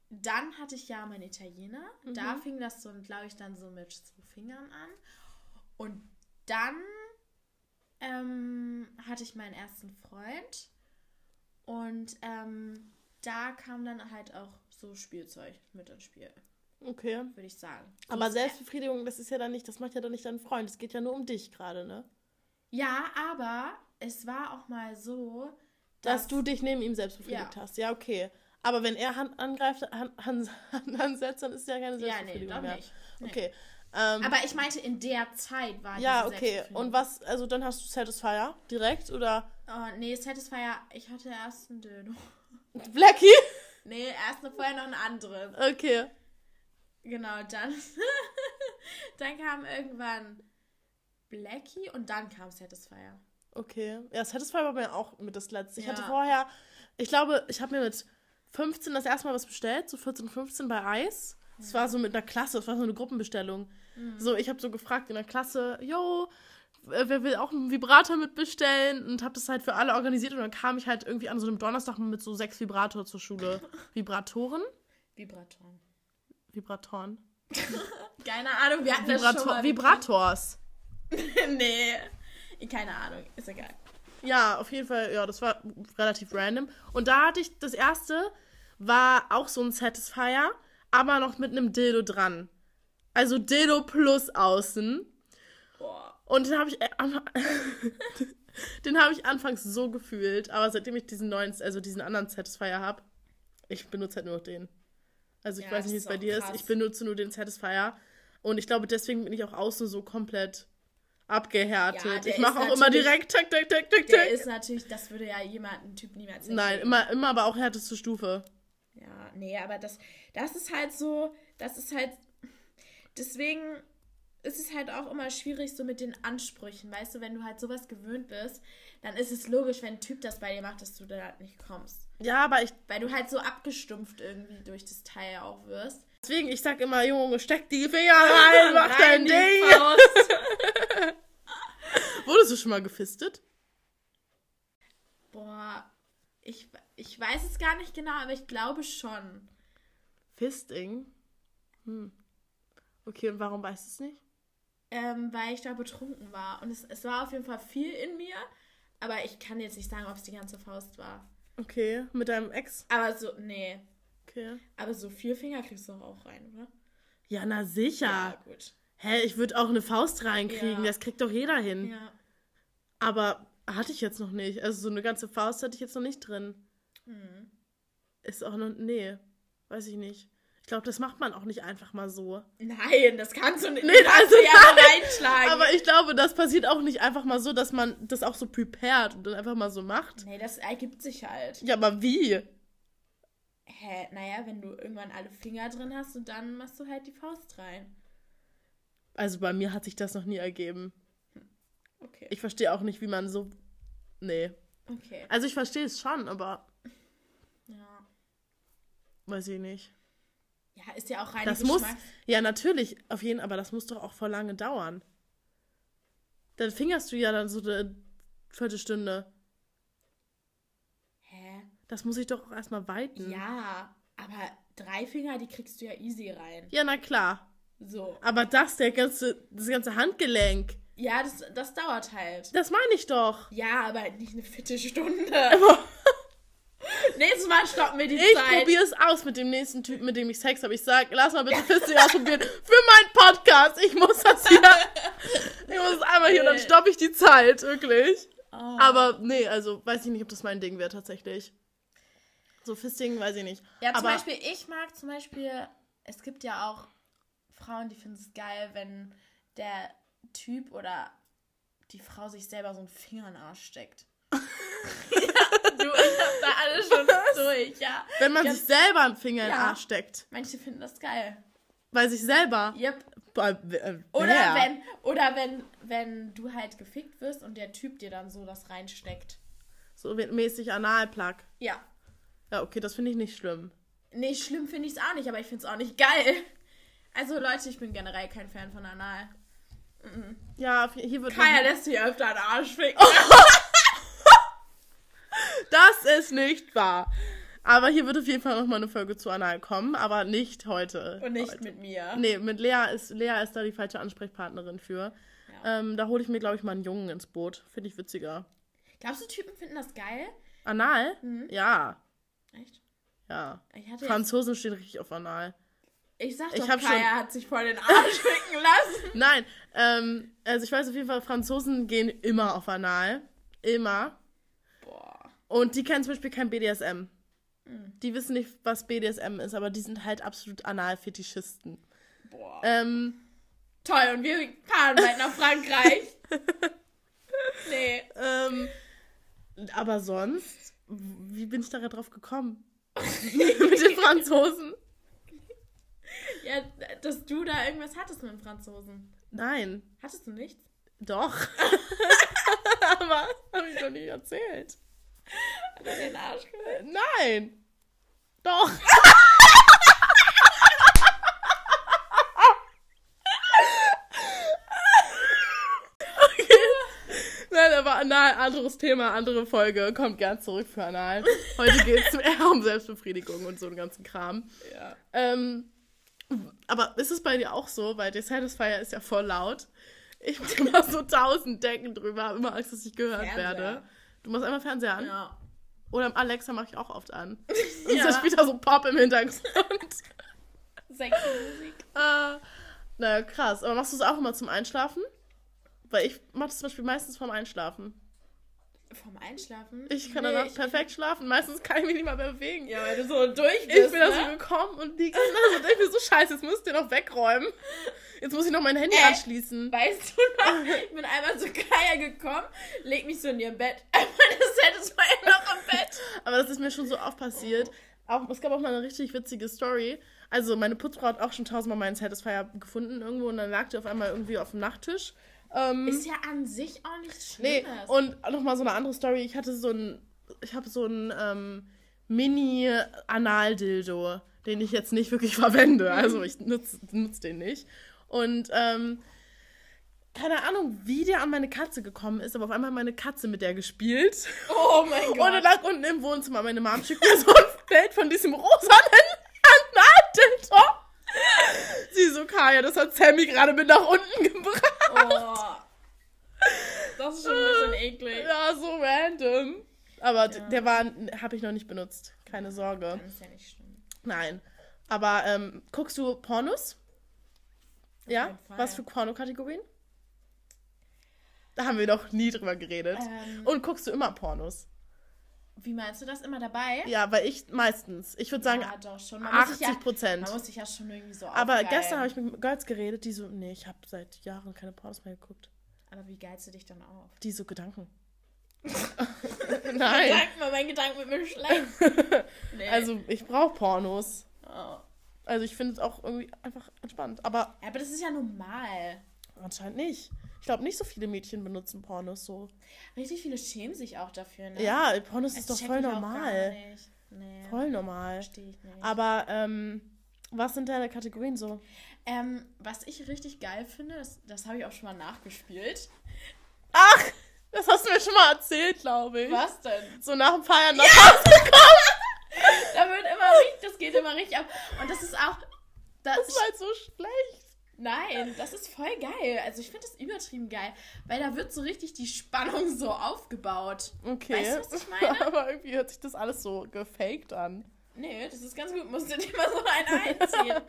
dann hatte ich ja meinen Italiener. Da fing das so, glaube ich, dann so mit zwei Fingern an. Und dann ähm, hatte ich meinen ersten Freund. Und ähm, da kam dann halt auch so Spielzeug mit ins Spiel, Okay. würde ich sagen. So Aber Selbstbefriedigung, das ist ja dann nicht, das macht ja dann nicht dein Freund. Es geht ja nur um dich gerade, ne? Ja, aber es war auch mal so, Dass du dich neben ihm selbst befriedigt Ja. hast. Ja, okay. Aber wenn er Hand angreift, Hand, Hand, Hand ansetzt, dann ist ja keine Ja, nee, Selbstbefriedigung mehr. nicht. Nee. Okay. Ähm, Aber ich meinte, in der Zeit war ja, okay. Selbstbefriedigung. Und was, also dann hast du Satisfier direkt oder Oh, nee, Satisfier, ich hatte erst einen Döner. Blackie? Nee, erst noch vorher noch einen anderen. Okay. Genau, dann. dann kam irgendwann Blackie und dann kam Satisfier. Okay. Ja, Satisfier war mir auch mit das letzte. Ich Ja. hatte vorher, ich glaube, ich habe mir mit 15 das erste Mal was bestellt, so 14, 15 bei Eis. Das war so mit einer Klasse, das war so eine Gruppenbestellung. Mhm. So, ich habe so gefragt in der Klasse, yo, äh, wer will auch einen Vibrator mitbestellen und habe das halt für alle organisiert und dann kam ich halt irgendwie an so einem Donnerstag mit so sechs Vibrator zur Schule. Vibratoren? Vibratoren. Vibratoren. Keine Ahnung, wir hatten das schon Vibrator mal. Vibrators. nee. Keine Ahnung, ist egal. Ja, auf jeden Fall, ja, das war relativ random. Und da hatte ich, das erste war auch so ein Satisfier, aber noch mit einem Dildo dran. Also Dildo plus außen. Boah. Und den habe ich, äh, den habe ich anfangs so gefühlt, aber seitdem ich diesen neuen, also diesen anderen Satisfier habe, ich benutze halt nur noch den. Also ich Ja, weiß nicht, wie es bei dir auch ist. krass. Ich benutze nur den Satisfier. Und ich glaube, deswegen bin ich auch außen so komplett abgehärtet. Ja, ich mache auch immer direkt tak, tak, tak, tak, Der tak. ist natürlich, das würde ja jemand, ein Typ niemals Nein, hinkriegen. immer, immer aber auch härteste Stufe. Ja, nee, aber das, das ist halt so, das ist halt, deswegen ist es halt auch immer schwierig so mit den Ansprüchen, weißt du, wenn du halt sowas gewöhnt bist, dann ist es logisch, wenn ein Typ das bei dir macht, dass du da halt nicht kommst. Ja, aber ich, Weil du halt so abgestumpft irgendwie durch das Teil auch wirst. deswegen, ich sag immer, Junge, steck die Finger rein, mach dein Ding. Wurdest du schon mal gefistet? Boah, ich, ich weiß es gar nicht genau, aber ich glaube schon. Fisting? Hm. Okay, und warum weißt du es nicht? Ähm, weil ich da betrunken war. Und es, es war auf jeden Fall viel in mir, aber ich kann jetzt nicht sagen, ob es die ganze Faust war. Okay, mit deinem Ex? Aber so, nee. Okay. Aber so vier Finger kriegst du doch auch rein, oder? Ja, na sicher. gut. Hä, ich würde auch eine Faust reinkriegen, Ja. das kriegt doch jeder hin. Ja. Aber hatte ich jetzt noch nicht. Also so eine ganze Faust hatte ich jetzt noch nicht drin. Hm. Ist auch noch. Nee, weiß ich nicht. Ich glaube, das macht man auch nicht einfach mal so. Nein, das kannst du nicht. Nee, also nein. reinschlagen. Aber ich glaube, das passiert auch nicht einfach mal so, dass man das auch so prepared und dann einfach mal so macht. nee, das ergibt sich halt. Ja, aber wie? Hä, naja, wenn du irgendwann alle Finger drin hast und dann machst du halt die Faust rein. Also bei mir hat sich das noch nie ergeben. Okay. Ich verstehe auch nicht, wie man so. Nee. okay. Also ich verstehe es schon, aber Ja. weiß ich nicht. Ja, ist ja auch rein Das muss. Ja, natürlich, auf jeden Fall, aber das muss doch auch voll lange dauern. Dann fingerst du ja dann so eine Viertelstunde. Hä? Das muss ich doch auch erstmal weiten. Ja, aber drei Finger, die kriegst du ja easy rein. Ja, na klar. So. Aber das, der ganze, das ganze Handgelenk, Ja, das, das dauert halt. das meine ich doch. Ja, aber nicht eine Viertelstunde. Nächstes Mal stoppen wir die Ich Zeit. probiere es aus mit dem nächsten Typen, mit dem ich Sex habe. Ich sag, lass mal bitte Fisting ausprobieren für meinen Podcast. Ich muss das hier. Ich muss es einmal hier und dann stoppe ich die Zeit, wirklich. Oh. Aber nee, also weiß ich nicht, ob das mein Ding wäre tatsächlich. So Fisting, weiß ich nicht. Ja, zum Aber Beispiel, ich mag zum Beispiel, es gibt ja auch Frauen, die finden es geil, wenn der Typ oder die Frau sich selber so einen Finger in den Arsch steckt. ja, du, ich hab da alles schon durch, ja. wenn man Ja. sich selber einen Finger in den Ja. Arsch steckt. Manche finden das geil. Bei sich selber. Yep. Bei, äh, Oder wer? wenn, oder wenn, wenn du halt gefickt wirst und der Typ dir dann so das reinsteckt. So mäßig Analplug. Ja. Ja, okay, das finde ich nicht schlimm. Nee, schlimm finde ich es auch nicht, aber ich finde es auch nicht geil. Also Leute, ich bin generell kein Fan von Anal. Ja, hier wird. Kaya lässt sich öfter den Arsch ficken. Das ist nicht wahr. Aber hier wird auf jeden Fall nochmal eine Folge zu Anal kommen, aber nicht heute. Und nicht heute. mit mir. Nee, mit Lea ist, Lea ist da die falsche Ansprechpartnerin für. Ja. Ähm, da hole ich mir, glaube ich, mal einen Jungen ins Boot. Finde ich witziger. Glaubst du, Typen finden das geil? Anal? Mhm. Ja. Echt? Ja. Ich hatte jetzt, Franzosen stehen richtig auf Anal. ich sag ich doch, hab Kaya schon- hat sich voll den Arsch ficken lassen. Nein, ähm, also ich weiß auf jeden Fall, Franzosen gehen immer auf Anal. Immer. Boah. Und die kennen zum Beispiel kein BDSM. Mhm. Die wissen nicht, was BDSM ist, aber die sind halt absolut Analfetischisten. Boah. Ähm, Toll, und wir fahren bald nach Frankreich. nee. ähm, aber sonst, wie bin ich da drauf gekommen? Mit den Franzosen? Ja, dass du da irgendwas hattest mit dem Franzosen. Nein, Hattest du nichts? doch. aber habe ich doch nicht erzählt. Hat er den Arsch gefickt? Nein. Doch. okay. Anal, anderes Thema, andere Folge. Kommt gern zurück für Anal. Heute geht es eher um Selbstbefriedigung und so einen ganzen Kram. Ja. Ähm, aber ist es bei dir auch so? Weil der Satisfier ist ja voll laut. Ich mache immer so tausend Decken drüber, habe immer Angst, dass ich gehört Fernseher. werde. Du machst einfach Fernseher an. Ja. Oder Alexa mache ich auch oft an. Und Ja. da spielt da so Pop im Hintergrund. Sexy Musik. äh, naja, krass. Aber machst du es auch immer zum Einschlafen? Weil ich mache das zum Beispiel meistens vorm Einschlafen. Vom Einschlafen? Ich kann Nee, danach ich- perfekt schlafen. Meistens kann ich mich nicht mal mehr bewegen. Ja, weil du so durch bist, ich bin da ne? so gekommen und liege da so und denke mir so, scheiße, jetzt musst du den noch wegräumen. Jetzt muss ich noch mein Handy Äh. anschließen. Weißt du noch, ich bin einmal zu Kaya gekommen, leg mich so in ihr Bett. Meine Satisfier noch im Bett. Aber das ist mir schon so oft passiert. Auch, es gab auch mal eine richtig witzige Story. Also meine Putzfrau hat auch schon tausendmal meinen Satisfier gefunden irgendwo und dann lag der auf einmal irgendwie auf dem Nachttisch. Ähm, Ist ja an sich auch nichts nee, Schlimmes. und nochmal so eine andere Story. Ich hatte so ein, ich habe so ein ähm, Mini-Anal-Dildo, den ich jetzt nicht wirklich verwende. Also ich nutze nutz den nicht. Und ähm, keine Ahnung, wie der an meine Katze gekommen ist, aber auf einmal hat meine Katze mit der gespielt. oh mein Und er Gott. lag unten im Wohnzimmer. Meine Mom schickt mir so ein Bild von diesem rosanen Analdildo. Sie so, Kaya, das hat Sammy gerade mit nach unten gebracht. Oh. Das ist schon ein bisschen eklig. Ja, so random. Aber Ja. der war, habe ich noch nicht benutzt. Keine Sorge. Das ist ja nicht schlimm. Nein. Aber ähm, guckst du Pornos? Ja? jeden Fall. Was für Pornokategorien? Da haben wir noch nie drüber geredet. Ähm. Und guckst du immer Pornos? Wie meinst du das immer dabei? Ja, weil ich meistens. Ich würde sagen ja, doch schon. Man muss, sich 80 ja, Prozent. man muss sich ja schon irgendwie so Aber aufgeilen. gestern habe ich mit Girls geredet, die so, nee, ich habe seit Jahren keine Pornos mehr geguckt. Aber wie geilst du dich dann auf? Die so Gedanken. Nein. Gedanken, weil mein Gedanken mit mir schlecht. Nee. Also ich brauche Pornos. Oh. Also ich finde es auch irgendwie einfach entspannt. Aber Ja, aber das ist ja normal. anscheinend nicht. Ich glaube, nicht so viele Mädchen benutzen Pornos so. Richtig viele schämen sich auch dafür, ne? Ja, Pornos Das ist doch voll normal. Nee, Voll normal. verstehe ich nicht. Aber ähm, was sind deine Kategorien so? Ähm, was ich richtig geil finde, das, das habe ich auch schon mal nachgespielt. Ach, das hast du mir schon mal erzählt, glaube ich. Was denn? So nach dem Feiern nach Hause gekommen. Da wird immer richtig, das geht immer richtig ab. Und das ist auch. Das, Das war halt so schlecht. Nein, das ist voll geil. Also ich finde das übertrieben geil, weil da wird so richtig die Spannung so aufgebaut. Okay. Weißt du, was ich meine? Aber irgendwie hört sich das alles so gefaked an. Nee, das ist ganz gut. Musst du dir mal so einen einziehen.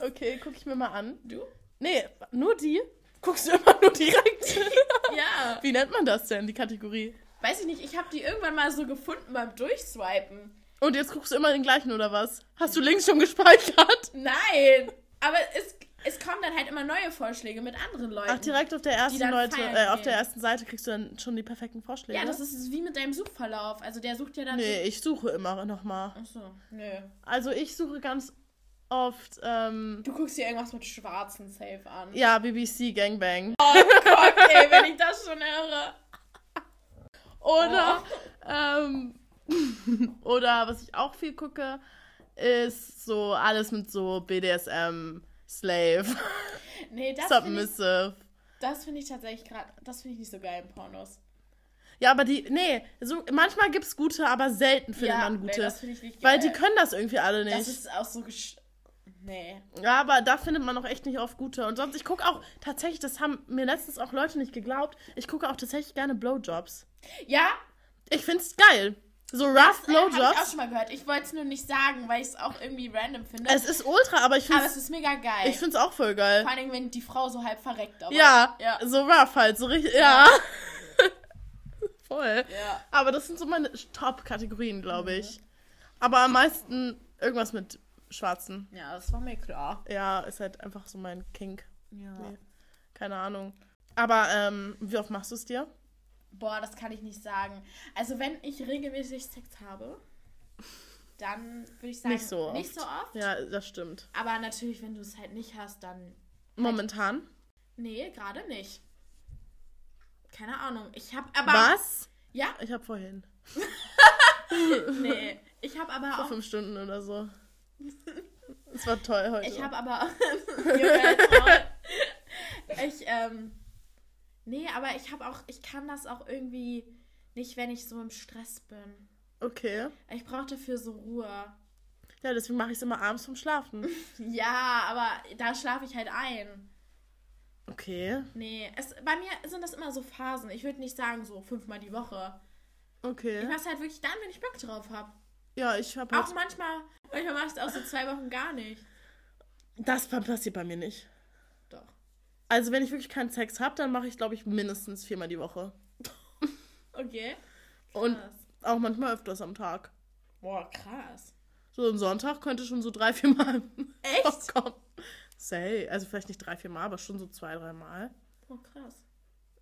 Okay, guck ich mir mal an. Du? Nee, nur die? Guckst du immer nur direkt? Ja. Wie nennt man das denn, die Kategorie? Weiß ich nicht, ich habe die irgendwann mal so gefunden beim Durchswipen. Und jetzt guckst du immer den gleichen, oder was? Hast du Links schon gespeichert? Nein! Aber es, es kommen dann halt immer neue Vorschläge mit anderen Leuten. Ach, direkt auf der ersten Leute, äh, auf der ersten Seite kriegst du dann schon die perfekten Vorschläge. Ja, das ist wie mit deinem Suchverlauf. Also der sucht ja dann. Nee, ich suche immer nochmal. So Achso, nö. Also ich suche ganz oft, ähm, Du guckst dir irgendwas mit schwarzen Safe an. ja, BBC Gangbang. Oh Gott, ey, wenn ich das schon höre. Oder, Oh. ähm, oder was ich auch viel gucke, ist so alles mit so BDSM, Slave, Nee, das finde ich, Submissive. das find ich tatsächlich gerade. Das finde ich nicht so geil in Pornos. Ja, aber die, nee, so, manchmal gibt's gute, aber selten findet man nee, gute. das finde ich nicht weil geil. die können das irgendwie alle nicht. Das ist auch so. gesch- Nee. Ja, aber da findet man auch echt nicht oft gute. Und sonst, ich gucke auch tatsächlich, das haben mir letztens auch Leute nicht geglaubt, ich gucke auch tatsächlich gerne Blowjobs. Ja, Ich find's geil. So rough äh, habe ich auch Blowjobs. schon mal gehört. Ich wollte es nur nicht sagen, weil ich es auch irgendwie random finde. Es ist ultra, aber ich find's, es ist mega geil. ich find's auch voll geil. Vor allem, wenn die Frau so halb verreckt. Aber, Ja, Ja. so rough halt, so richtig, ja. voll. Ja. Aber das sind so meine Top-Kategorien, glaube Mhm. ich. Aber am meisten irgendwas mit Schwarzen. Ja, das war mir klar. Ja, ist halt einfach so mein Kink. Ja. Nee. Keine Ahnung. Aber ähm, wie oft machst du es dir? Boah, das kann ich nicht sagen. Also, wenn ich regelmäßig Sex habe, dann würde ich sagen, Nicht so Nicht oft. so oft. Ja, das stimmt. Aber natürlich, wenn du es halt nicht hast, dann. Momentan. Nee, gerade nicht. Keine Ahnung. Ich habe aber. Was? Ja, Ich habe vorhin. nee. Ich habe aber Vor auch. fünf Stunden oder so. Es war toll heute. Ich habe aber. Ich, ähm. Nee, aber ich habe auch, ich kann das auch irgendwie nicht, wenn ich so im Stress bin. Okay. Ich brauche dafür so Ruhe. Ja, deswegen mache ich es immer abends zum Schlafen. Ja, aber da schlafe ich halt ein. Okay. Nee, es, bei mir sind das immer so Phasen. Ich würde nicht sagen so fünfmal die Woche. Ich Okay. mache es halt wirklich dann, wenn ich Bock drauf habe. Ja, ich habe Auch halt, manchmal, manchmal mache ich es auch so zwei Wochen gar nicht. Das passiert bei mir nicht. Also, wenn ich wirklich keinen Sex habe, dann mache ich, glaube ich, mindestens viermal die Woche. Okay. Und Krass. auch manchmal öfters am Tag. Boah, krass. So ein Sonntag könnte schon so drei, vier Mal Echt? kommen. Say. Also vielleicht nicht drei, vier Mal, aber schon so zwei, drei Mal. Oh, krass.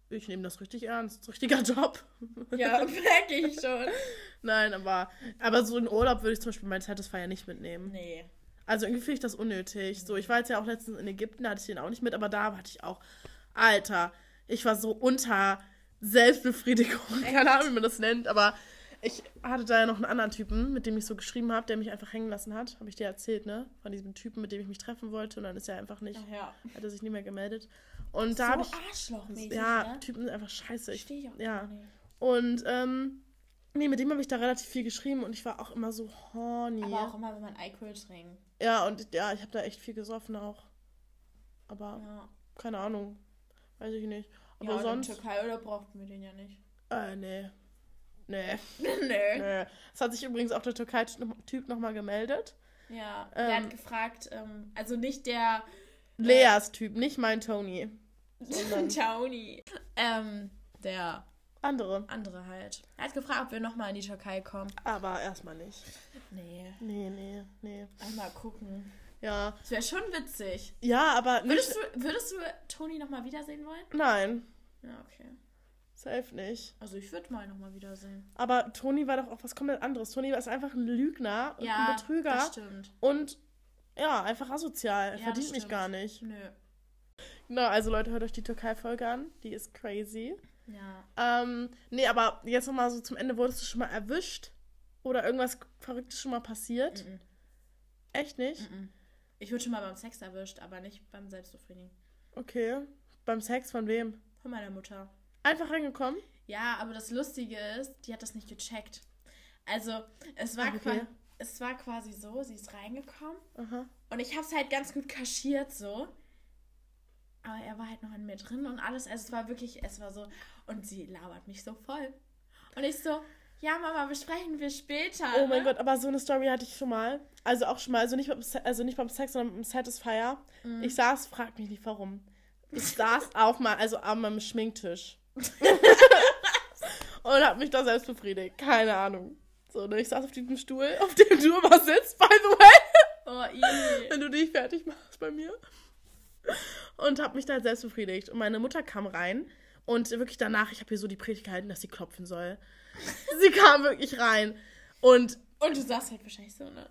Ich nehme das richtig ernst. Richtiger Job. Ja, merke ich schon. Nein, aber, aber so in Urlaub würde ich zum Beispiel mein Satisfier nicht mitnehmen. Nee. Also irgendwie finde ich das unnötig. So, ich war jetzt ja auch letztens in Ägypten, da hatte ich den auch nicht mit, aber da hatte ich auch, Alter, ich war so unter Selbstbefriedigung. Keine Ahnung, wie man das nennt, aber ich hatte da ja noch einen anderen Typen, mit dem ich so geschrieben habe, der mich einfach hängen lassen hat. Habe ich dir erzählt, ne? Von diesem Typen, mit dem ich mich treffen wollte und dann ist er einfach nicht, Ach ja. hat er sich nie mehr gemeldet. Und da so habe ich, arschlochmäßig, ja, ne? Typen sind einfach scheiße. Ich, Verstehe ich auch ja. nicht. und, ähm, nee, mit dem habe ich da relativ viel geschrieben und ich war auch immer so horny. Aber auch immer, wenn man Alkohol trinkt. Ja, und ja, ich habe da echt viel gesoffen auch. Aber Ja. keine Ahnung. Weiß ich nicht. Aber ja, sonst. in Türkei oder brauchten wir den ja nicht. Äh, nee. Nee. Nö. nee. Es hat sich übrigens auch der Türkei-Typ nochmal gemeldet. Ja, der Ähm. hat gefragt, ähm, also nicht der Leas Typ, nicht mein Tony. Tony. Ähm, der andere. andere halt. Er hat gefragt, ob wir nochmal in die Türkei kommen. Aber erstmal nicht. Nee. Nee, nee, nee. Einmal gucken. Ja. Das wäre schon witzig. Ja, aber nicht. Würdest du, würdest du Toni nochmal wiedersehen wollen? Nein. Ja, okay. Safe nicht. Also ich würde mal nochmal wiedersehen. Aber Toni war doch auch was komplett anderes. Toni ist einfach ein Lügner und ein Betrüger. das stimmt. Und ja, einfach asozial. Er Ja, verdient mich gar nicht. Nö. Genau, also Leute, hört euch die Türkei-Folge an. Die ist crazy. Ja. Ähm, nee, aber jetzt nochmal so zum Ende, wurdest du schon mal erwischt? Oder irgendwas Verrücktes schon mal passiert? Mhm. Echt nicht? Mhm. Ich wurde schon mal beim Sex erwischt, aber nicht beim Selbstbefriedigen. Okay. Beim Sex von wem? Von meiner Mutter. Einfach reingekommen? Ja, aber das Lustige ist, die hat das nicht gecheckt. Also, es war, okay. qua- es war quasi so, sie ist reingekommen Aha. und ich habe es halt ganz gut kaschiert so. Aber er war halt noch in mir drin und alles. Also es war wirklich, es war so. Und sie labert mich so voll. Und ich so, ja, Mama, besprechen wir später. Oh mein ne? Gott, aber so eine Story hatte ich schon mal. Also auch schon mal, also nicht beim, Se also nicht beim Sex, sondern beim Satisfier. Mhm. Ich saß, frag mich nicht warum. Ich saß auf mal, also an meinem Schminktisch. und hab mich da selbst befriedigt. Keine Ahnung. So, ne, ich saß auf diesem Stuhl, auf dem du immer sitzt, by the way. Oh, wenn du dich fertig machst bei mir. Und hab mich da selbst befriedigt. Und meine Mutter kam rein und wirklich danach, ich habe ihr so die Predigt gehalten, dass sie klopfen soll. sie kam wirklich rein. Und Und du sagst halt wahrscheinlich so, ne?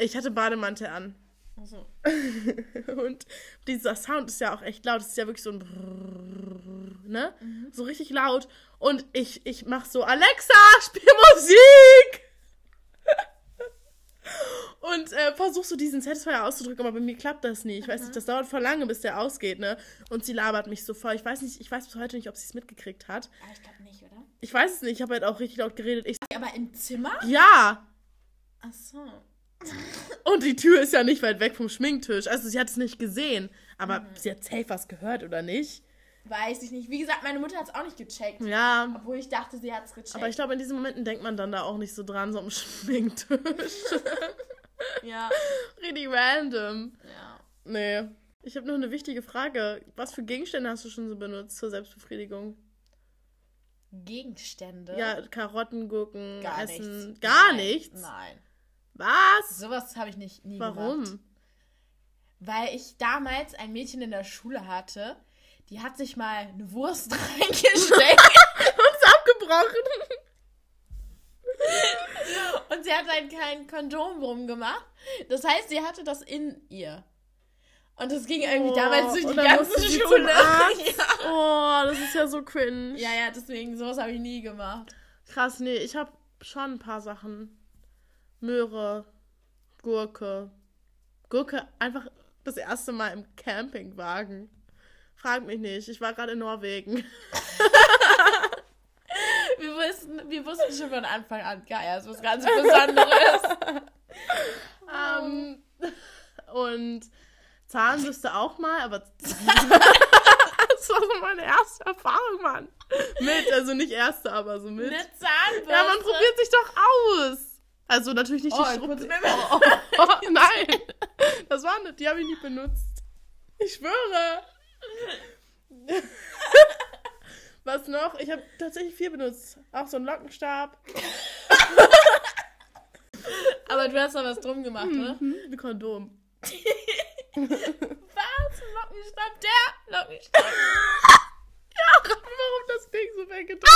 ich hatte Bademantel an. Also, Und dieser Sound ist ja auch echt laut. Es ist ja wirklich so ein Brrrr, ne? So richtig laut. Und ich, ich mach so, Alexa, spiel Musik! Und äh, versuch so diesen Satisfier auszudrücken, aber bei mir klappt das nicht. Ich weiß nicht, das dauert voll lange, bis der ausgeht, ne? Und sie labert mich so voll. Ich weiß nicht, ich weiß bis heute nicht, ob sie es mitgekriegt hat. aber ich glaube nicht, oder? Ich weiß es nicht, ich habe halt auch richtig laut geredet. Ich Aber im Zimmer? ja! Ach so. Und die Tür ist ja nicht weit weg vom Schminktisch. Also sie hat es nicht gesehen. Aber sie hat safe was gehört, oder nicht? Weiß ich nicht. Wie gesagt, meine Mutter hat es auch nicht gecheckt. Ja. Obwohl ich dachte, sie hat es gecheckt. Aber ich glaube, in diesen Momenten denkt man dann da auch nicht so dran, so am Schminktisch. ja. Richtig random. Ja. Nee. Ich habe noch eine wichtige Frage. Was für Gegenstände hast du schon so benutzt zur Selbstbefriedigung? Gegenstände? Ja, Karotten, Gurken, gar Essen. nichts. Gar Nein. nichts? Nein. Was? Sowas habe ich nicht nie gemacht. Warum? Weil ich damals ein Mädchen in der Schule hatte, die hat sich mal eine Wurst reingesteckt Uns abgebrochen. und sie hat halt kein Kondom drum gemacht. Das heißt, sie hatte das in ihr. Und das ging irgendwie Oh, damals durch die ganze Schule. Ja. Oh, das ist ja so cringe. ja, ja, deswegen, sowas habe ich nie gemacht. Krass, nee, ich habe schon ein paar Sachen. Möhre, Gurke. Gurke einfach das erste Mal im Campingwagen. Frag mich nicht. Ich war gerade in Norwegen. Wir wussten, wir wussten schon von Anfang an, geil, das ist was ganz Besonderes. Ähm, und Zahnbürste auch mal, aber das war so meine erste Erfahrung, Mann. Mit, also nicht erste, aber so mit. Eine Zahnbürste. Ja, man probiert sich doch aus. Also natürlich nicht die Oh, mit mir. Oh, oh, oh, nein, das war nicht, die habe ich nie benutzt. Ich schwöre. Was noch? Ich habe tatsächlich viel benutzt. Auch so einen Lockenstab. Aber du hast da was drum gemacht, oder? Mhm, ein Kondom. Was? Lockenstab? Der Lockenstab. Ja, warum das Ding so weggedrückt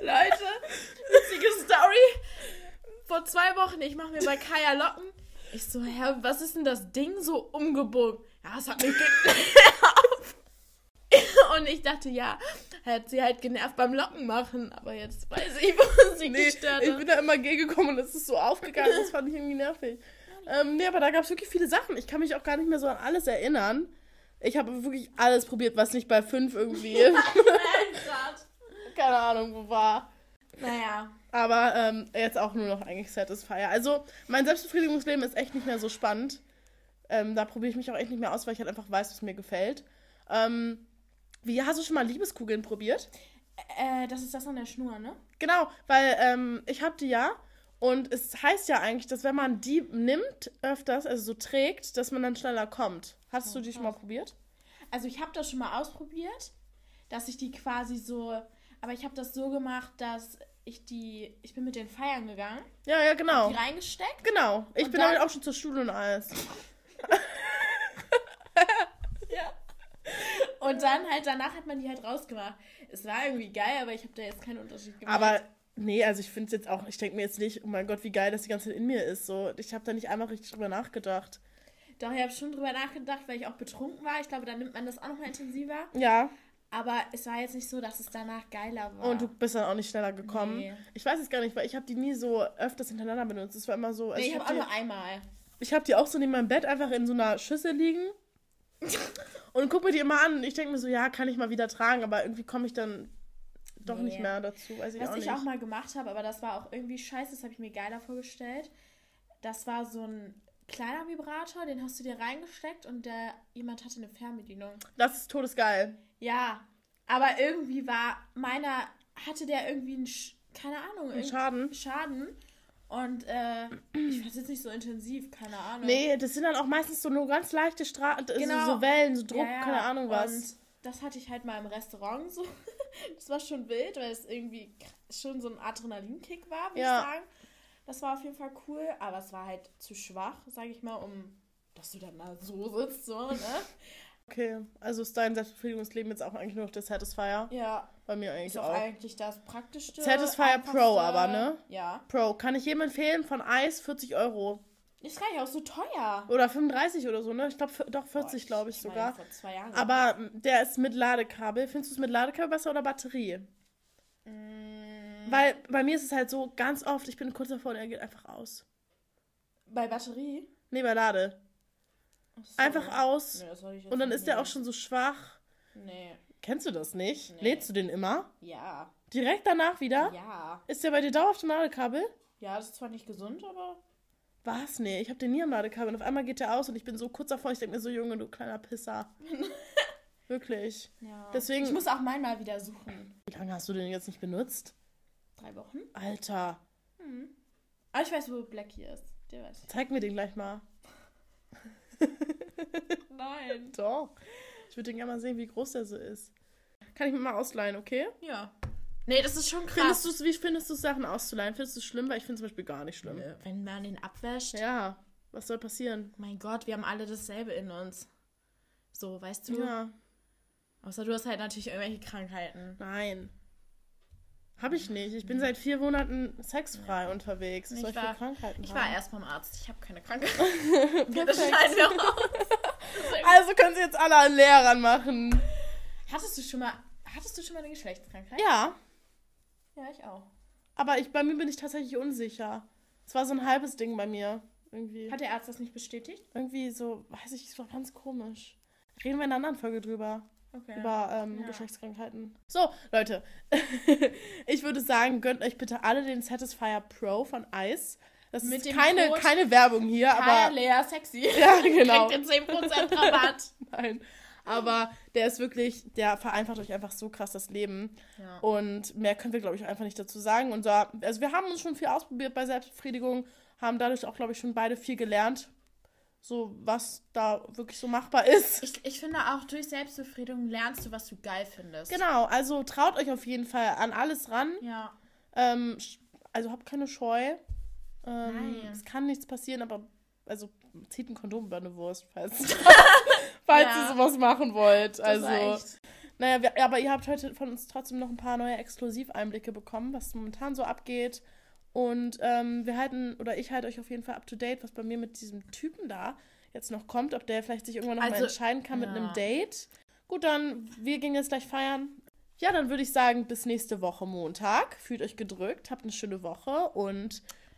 Leute, witzige Story. Vor zwei Wochen, ich mache mir bei Kaya Locken. Ich so, hä, was ist denn das Ding so umgebogen? Ja, es hat mich genervt. Und ich dachte, ja, hat sie halt genervt beim Locken machen. Aber jetzt weiß ich, wo sie Nee, gestört ich hat. bin da immer gegengekommen und es ist so aufgegangen. Das fand ich irgendwie nervig. Ähm, nee, aber da gab es wirklich viele Sachen. Ich kann mich auch gar nicht mehr so an alles erinnern. Ich habe wirklich alles probiert, was nicht bei fünf irgendwie, keine Ahnung, wo war. Naja, Aber ähm, jetzt auch nur noch eigentlich Satisfier. Also, mein Selbstbefriedigungsleben ist echt nicht mehr so spannend. Ähm, da probiere ich mich auch echt nicht mehr aus, weil ich halt einfach weiß, was mir gefällt. Ähm, wie, hast du schon mal Liebeskugeln probiert? äh, das ist das an der Schnur, ne? Genau, weil ähm, ich habe die ja. Und es heißt ja eigentlich, dass wenn man die nimmt öfters, also so trägt, dass man dann schneller kommt. Hast du die schon mal probiert? Also ich habe das schon mal ausprobiert, dass ich die quasi so, aber ich habe das so gemacht, dass ich die, ich bin mit den Feiern gegangen, Ja, ja, genau. die reingesteckt. Genau. Ich bin damit auch schon zur Schule und alles. Ja. Und dann halt danach hat man die halt rausgemacht. Es war irgendwie geil, aber ich habe da jetzt keinen Unterschied gemacht. Aber nee, also ich finde es jetzt auch, ich denke mir jetzt nicht, oh mein Gott, wie geil das die ganze Zeit in mir ist. So, ich habe da nicht einmal richtig drüber nachgedacht. doch, ich habe schon drüber nachgedacht, weil ich auch betrunken war. Ich glaube, da nimmt man das auch nochmal intensiver. Ja, Aber es war jetzt nicht so, dass es danach geiler war. und du bist dann auch nicht schneller gekommen. Nee. Ich weiß es gar nicht, weil ich habe die nie so öfters hintereinander benutzt. Es war immer so. also nee, ich habe hab auch die- nur einmal. Ich habe die auch so neben meinem Bett einfach in so einer Schüssel liegen. und guck mir die immer an. Und ich denke mir so, ja, kann ich mal wieder tragen, aber irgendwie komme ich dann doch Nee. nicht mehr dazu. Weiß ich Was auch ich auch mal gemacht habe, aber das war auch irgendwie scheiße, das habe ich mir geiler vorgestellt. Das war so ein kleiner Vibrator, den hast du dir reingesteckt und der jemand hatte eine Fernbedienung. das ist todesgeil. Ja, aber irgendwie war meiner, hatte der irgendwie einen, keine Ahnung, Ein irgend- Schaden. Schaden. Und äh, ich fand es jetzt nicht so intensiv, keine Ahnung. Nee, das sind dann auch meistens so nur ganz leichte Stra Genau. so, so Wellen, so Druck, Ja, ja. keine Ahnung was. Und das hatte ich halt mal im Restaurant so. Das war schon wild, weil es irgendwie schon so ein Adrenalinkick war, würde Ja. ich sagen. Das war auf jeden Fall cool, aber es war halt zu schwach, sage ich mal, um dass du dann da so sitzt, so, ne? Okay, also ist dein Selbstbefriedigungsleben jetzt auch eigentlich nur noch der Satisfier? Ja, Bei mir eigentlich ist auch auch. eigentlich das Praktischste. Satisfyer. Pro aber, ne? Ja. Pro, kann ich jedem empfehlen, von Eis 40 Euro. Ist gar nicht auch so teuer. Oder 35 oder so, ne? Ich glaube, doch 40, Boah, glaube ich, meine, sogar. vor zwei Jahren. Aber der ist mit Ladekabel. Findest du es mit Ladekabel besser oder Batterie? Mm, Weil bei mir ist es halt so, ganz oft, ich bin kurz davor und er geht einfach aus. bei Batterie? Nee, bei Lade. So. Einfach aus. Nee, ich Und dann ist der auch schon so schwach. Nee. Kennst du das nicht? Nee. Lädst du den immer? Ja. Direkt danach wieder? Ja. Ist der bei dir dauerhaft im Ladekabel? Ja, das ist zwar nicht gesund, aber. Was? Nee, ich habe den nie am Ladekabel. Und auf einmal geht der aus und ich bin so kurz davor. Ich denke mir so, Junge, du kleiner Pisser. Wirklich. Ja. Deswegen- Ich muss auch meinen mal wieder suchen. Wie lange hast du den jetzt nicht benutzt? Drei Wochen? Alter, Aber ich weiß, wo Blackie ist. Der weiß ich. zeig mir den gleich mal. Nein. Doch. Ich würde den gerne mal sehen, wie groß der so ist. Kann ich mir mal ausleihen, okay? Ja. Nee, das ist schon krass. Findest du's, wie findest du Sachen auszuleihen? Findest du es schlimm? Weil ich finde zum Beispiel gar nicht schlimm. Nö, Wenn man den abwäscht. Ja, was soll passieren? Mein Gott, wir haben alle dasselbe in uns. So, weißt du? Ja, Außer du hast halt natürlich irgendwelche Krankheiten. nein. Hab ich nicht. Ich bin seit vier Monaten sexfrei unterwegs. Was Ich soll ich für war- Krankheiten Ich haben? war erst beim Arzt. Ich habe keine Krankheit. das schneiden wir raus. Also können sie jetzt alle an Lehrern machen. Hattest du schon mal, hattest du schon mal eine Geschlechtskrankheit? Ja, Ja, ich auch. aber ich, bei mir bin ich tatsächlich unsicher. Es war so ein halbes Ding bei mir. irgendwie. Hat der Arzt das nicht bestätigt? Irgendwie so, weiß ich, ist doch ganz komisch. Reden wir in einer anderen Folge drüber. Okay. Über ähm, Ja. Geschlechtskrankheiten. So, Leute. ich würde sagen, gönnt euch bitte alle den Satisfier Pro von Ice. Das Mit ist keine, Code keine Werbung hier, Kaya aber. Lea sexy. Ja, genau. Kriegt ihr 10% Rabatt. Nein. Aber der ist wirklich, der vereinfacht euch einfach so krass das Leben. Ja. Und mehr können wir, glaube ich, einfach nicht dazu sagen. Und da, also wir haben uns schon viel ausprobiert bei Selbstbefriedigung, haben dadurch auch, glaube ich, schon beide viel gelernt. So, was da wirklich so machbar ist. Ich, ich finde auch, durch Selbstbefriedigung lernst du, was du geil findest. Genau, also traut euch auf jeden Fall an alles ran. Ja. Ähm, also habt keine Scheu. Ähm, es kann nichts passieren, aber also zieht ein Kondom über eine Wurst, falls, falls Ja. ihr sowas machen wollt. Also, naja, wir, aber ihr habt heute von uns trotzdem noch ein paar neue Exklusiveinblicke bekommen, was momentan so abgeht. Und ähm, wir halten, oder ich halte euch auf jeden Fall up to date, was bei mir mit diesem Typen da jetzt noch kommt, ob der vielleicht sich irgendwann noch mal Also, entscheiden kann mit ja. einem Date. Gut, dann, wir gehen jetzt gleich feiern. Ja, dann würde ich sagen, bis nächste Woche Montag. Fühlt euch gedrückt, habt eine schöne Woche und